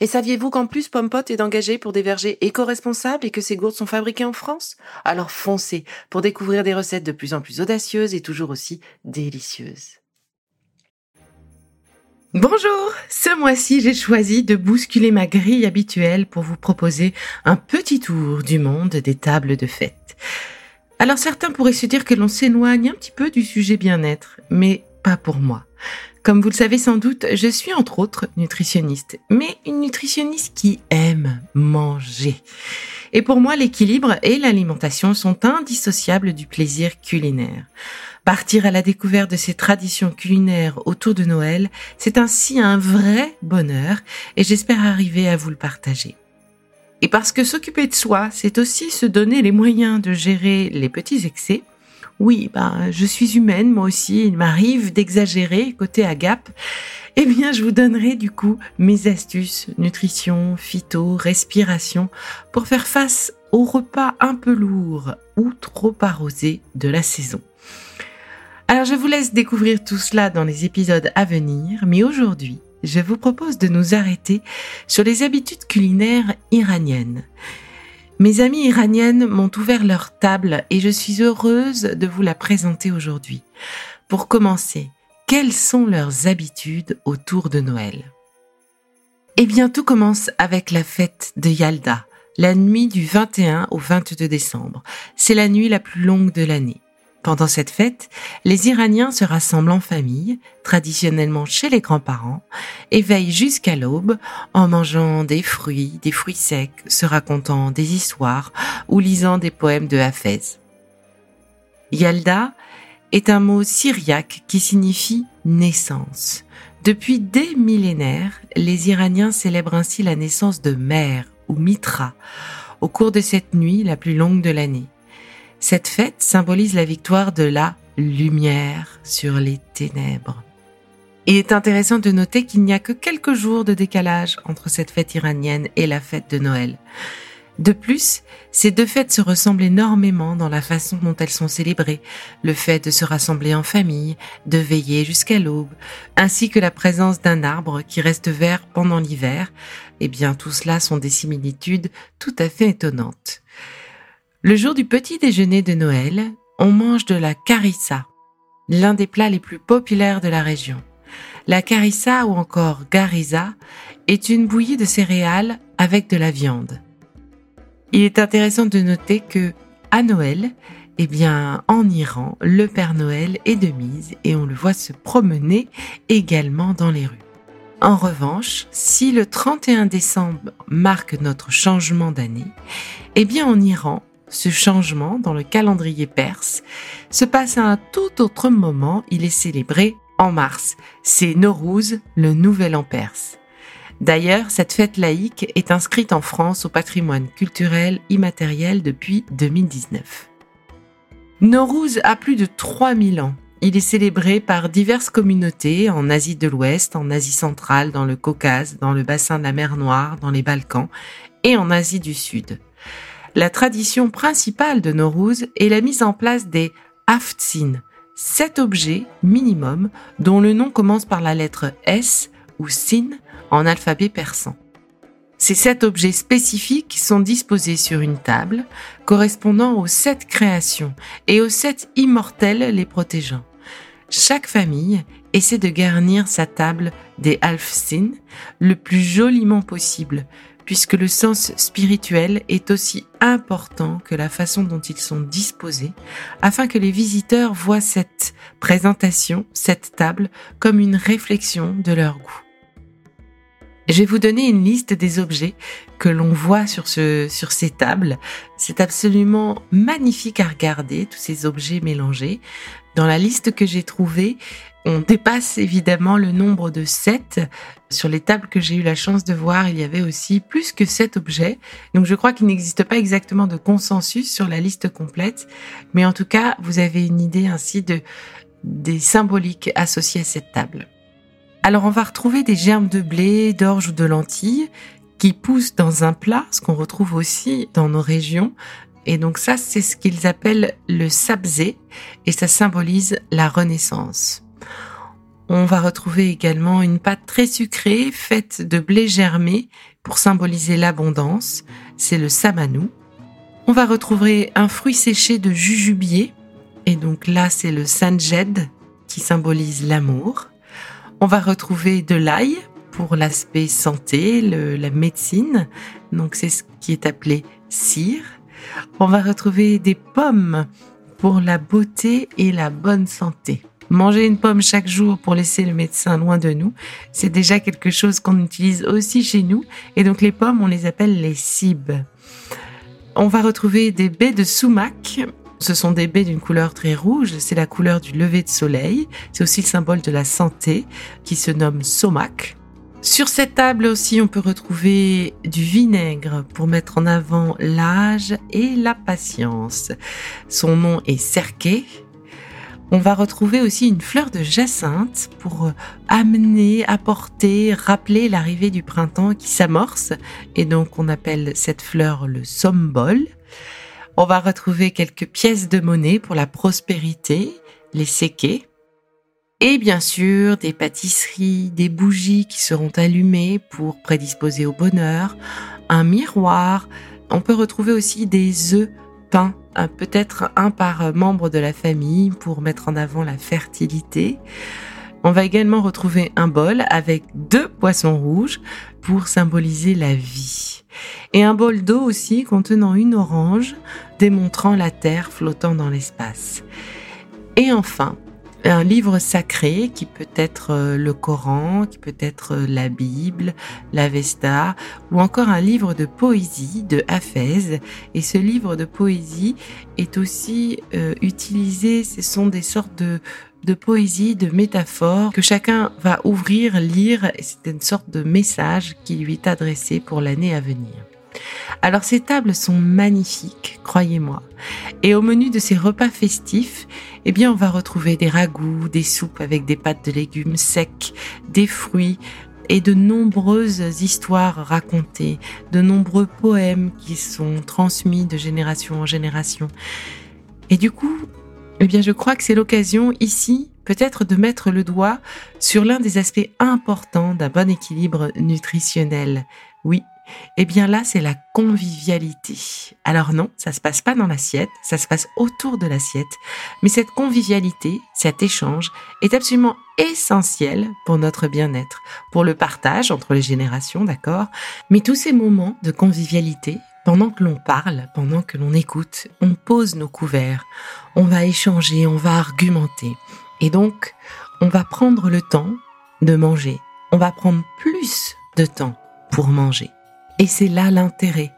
Et saviez-vous qu'en plus Pompot est engagé pour des vergers éco-responsables et que ses gourdes sont fabriquées en France? Alors foncez pour découvrir des recettes de plus en plus audacieuses et toujours aussi délicieuses. Bonjour, ce mois-ci j'ai choisi de bousculer ma grille habituelle pour vous proposer un petit tour du monde des tables de fête. Alors certains pourraient se dire que l'on s'éloigne un petit peu du sujet bien-être, mais pas pour moi. Comme vous le savez sans doute, je suis entre autres nutritionniste, mais une nutritionniste qui aime manger. Et pour moi, l'équilibre et l'alimentation sont indissociables du plaisir culinaire. Partir à la découverte de ces traditions culinaires autour de Noël, c'est ainsi un vrai bonheur et j'espère arriver à vous le partager. Et parce que s'occuper de soi, c'est aussi se donner les moyens de gérer les petits excès, oui, ben, je suis humaine, moi aussi, il m'arrive d'exagérer côté agape. Eh bien, je vous donnerai du coup mes astuces nutrition, phyto, respiration pour faire face aux repas un peu lourds ou trop arrosés de la saison. Alors, je vous laisse découvrir tout cela dans les épisodes à venir, mais aujourd'hui, je vous propose de nous arrêter sur les habitudes culinaires iraniennes. Mes amies iraniennes m'ont ouvert leur table et je suis heureuse de vous la présenter aujourd'hui. Pour commencer, quelles sont leurs habitudes autour de Noël? Eh bien, tout commence avec la fête de Yalda, la nuit du 21 au 22 décembre. C'est la nuit la plus longue de l'année. Pendant cette fête, les Iraniens se rassemblent en famille, traditionnellement chez les grands-parents, et veillent jusqu'à l'aube en mangeant des fruits, des fruits secs, se racontant des histoires ou lisant des poèmes de Hafez. Yalda est un mot syriaque qui signifie naissance. Depuis des millénaires, les Iraniens célèbrent ainsi la naissance de Mère ou Mitra au cours de cette nuit la plus longue de l'année. Cette fête symbolise la victoire de la lumière sur les ténèbres. Il est intéressant de noter qu'il n'y a que quelques jours de décalage entre cette fête iranienne et la fête de Noël. De plus, ces deux fêtes se ressemblent énormément dans la façon dont elles sont célébrées, le fait de se rassembler en famille, de veiller jusqu'à l'aube, ainsi que la présence d'un arbre qui reste vert pendant l'hiver, eh bien tout cela sont des similitudes tout à fait étonnantes. Le jour du petit déjeuner de Noël, on mange de la carissa, l'un des plats les plus populaires de la région. La carissa ou encore garisa est une bouillie de céréales avec de la viande. Il est intéressant de noter que à Noël, eh bien, en Iran, le Père Noël est de mise et on le voit se promener également dans les rues. En revanche, si le 31 décembre marque notre changement d'année, eh bien, en Iran, ce changement dans le calendrier perse se passe à un tout autre moment. Il est célébré en mars. C'est Nowruz, le nouvel an perse. D'ailleurs, cette fête laïque est inscrite en France au patrimoine culturel immatériel depuis 2019. Nowruz a plus de 3000 ans. Il est célébré par diverses communautés en Asie de l'Ouest, en Asie centrale, dans le Caucase, dans le bassin de la mer Noire, dans les Balkans et en Asie du Sud la tradition principale de Nowruz est la mise en place des haftsin, sept objets minimum dont le nom commence par la lettre S ou Sin en alphabet persan. Ces sept objets spécifiques sont disposés sur une table correspondant aux sept créations et aux sept immortels les protégeant. Chaque famille essaie de garnir sa table des Alfsin le plus joliment possible, puisque le sens spirituel est aussi important que la façon dont ils sont disposés, afin que les visiteurs voient cette présentation, cette table, comme une réflexion de leur goût. Je vais vous donner une liste des objets que l'on voit sur, ce, sur ces tables. C'est absolument magnifique à regarder, tous ces objets mélangés. Dans la liste que j'ai trouvée, on dépasse évidemment le nombre de 7. Sur les tables que j'ai eu la chance de voir, il y avait aussi plus que 7 objets. Donc je crois qu'il n'existe pas exactement de consensus sur la liste complète. Mais en tout cas, vous avez une idée ainsi de, des symboliques associées à cette table. Alors on va retrouver des germes de blé, d'orge ou de lentilles qui poussent dans un plat, ce qu'on retrouve aussi dans nos régions. Et donc ça, c'est ce qu'ils appellent le sabzé et ça symbolise la renaissance. On va retrouver également une pâte très sucrée faite de blé germé pour symboliser l'abondance, c'est le samanou. On va retrouver un fruit séché de jujubier et donc là c'est le sanjed qui symbolise l'amour. On va retrouver de l'ail pour l'aspect santé, la médecine. Donc c'est ce qui est appelé cire. On va retrouver des pommes pour la beauté et la bonne santé. Manger une pomme chaque jour pour laisser le médecin loin de nous, c'est déjà quelque chose qu'on utilise aussi chez nous. Et donc les pommes, on les appelle les cibes. On va retrouver des baies de sumac ce sont des baies d'une couleur très rouge, c'est la couleur du lever de soleil, c'est aussi le symbole de la santé qui se nomme somac. Sur cette table aussi, on peut retrouver du vinaigre pour mettre en avant l'âge et la patience. Son nom est cerquet. On va retrouver aussi une fleur de jacinthe pour amener, apporter, rappeler l'arrivée du printemps qui s'amorce. Et donc on appelle cette fleur le sombol. On va retrouver quelques pièces de monnaie pour la prospérité, les séquets. Et bien sûr, des pâtisseries, des bougies qui seront allumées pour prédisposer au bonheur, un miroir. On peut retrouver aussi des œufs peints, peut-être un par membre de la famille pour mettre en avant la fertilité. On va également retrouver un bol avec deux poissons rouges pour symboliser la vie. Et un bol d'eau aussi contenant une orange démontrant la Terre flottant dans l'espace. Et enfin, un livre sacré qui peut être euh, le Coran, qui peut être euh, la Bible, la Vesta, ou encore un livre de poésie de Hafez. Et ce livre de poésie est aussi euh, utilisé, ce sont des sortes de, de poésie, de métaphores que chacun va ouvrir, lire, et c'est une sorte de message qui lui est adressé pour l'année à venir. Alors ces tables sont magnifiques, croyez-moi. Et au menu de ces repas festifs, eh bien on va retrouver des ragoûts, des soupes avec des pâtes de légumes secs, des fruits et de nombreuses histoires racontées, de nombreux poèmes qui sont transmis de génération en génération. Et du coup, eh bien je crois que c'est l'occasion ici peut-être de mettre le doigt sur l'un des aspects importants d'un bon équilibre nutritionnel. Oui, eh bien là, c'est la convivialité. Alors non, ça se passe pas dans l'assiette, ça se passe autour de l'assiette. Mais cette convivialité, cet échange est absolument essentiel pour notre bien-être, pour le partage entre les générations, d'accord? Mais tous ces moments de convivialité, pendant que l'on parle, pendant que l'on écoute, on pose nos couverts, on va échanger, on va argumenter. Et donc, on va prendre le temps de manger. On va prendre plus de temps pour manger. Et c'est là l'intérêt.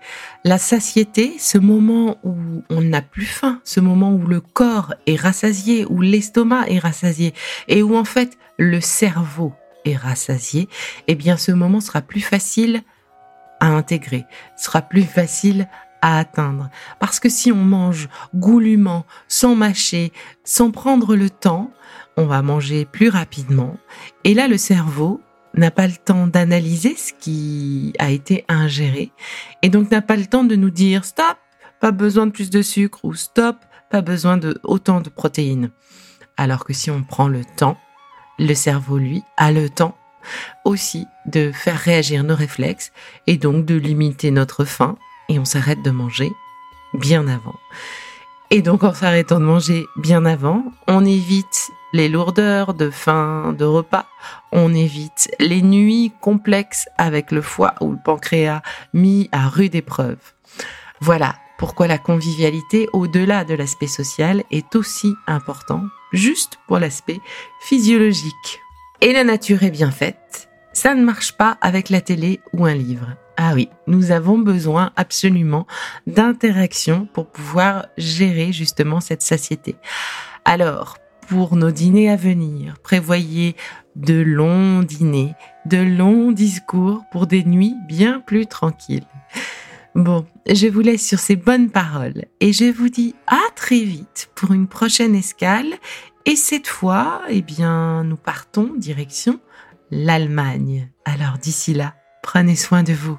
La satiété, ce moment où on n'a plus faim, ce moment où le corps est rassasié, où l'estomac est rassasié, et où en fait le cerveau est rassasié, eh bien ce moment sera plus facile à intégrer, sera plus facile à atteindre. Parce que si on mange goulûment, sans mâcher, sans prendre le temps, on va manger plus rapidement. Et là, le cerveau n'a pas le temps d'analyser ce qui a été ingéré et donc n'a pas le temps de nous dire stop, pas besoin de plus de sucre ou stop, pas besoin de autant de protéines. Alors que si on prend le temps, le cerveau, lui, a le temps aussi de faire réagir nos réflexes et donc de limiter notre faim et on s'arrête de manger bien avant. Et donc en s'arrêtant de manger bien avant, on évite les lourdeurs de faim, de repas. On évite les nuits complexes avec le foie ou le pancréas mis à rude épreuve. Voilà pourquoi la convivialité, au-delà de l'aspect social, est aussi important, juste pour l'aspect physiologique. Et la nature est bien faite. Ça ne marche pas avec la télé ou un livre. Ah oui, nous avons besoin absolument d'interaction pour pouvoir gérer justement cette satiété. Alors, pour nos dîners à venir, prévoyez de longs dîners, de longs discours pour des nuits bien plus tranquilles. Bon, je vous laisse sur ces bonnes paroles et je vous dis à très vite pour une prochaine escale. Et cette fois, eh bien, nous partons direction l'Allemagne. Alors d'ici là, prenez soin de vous.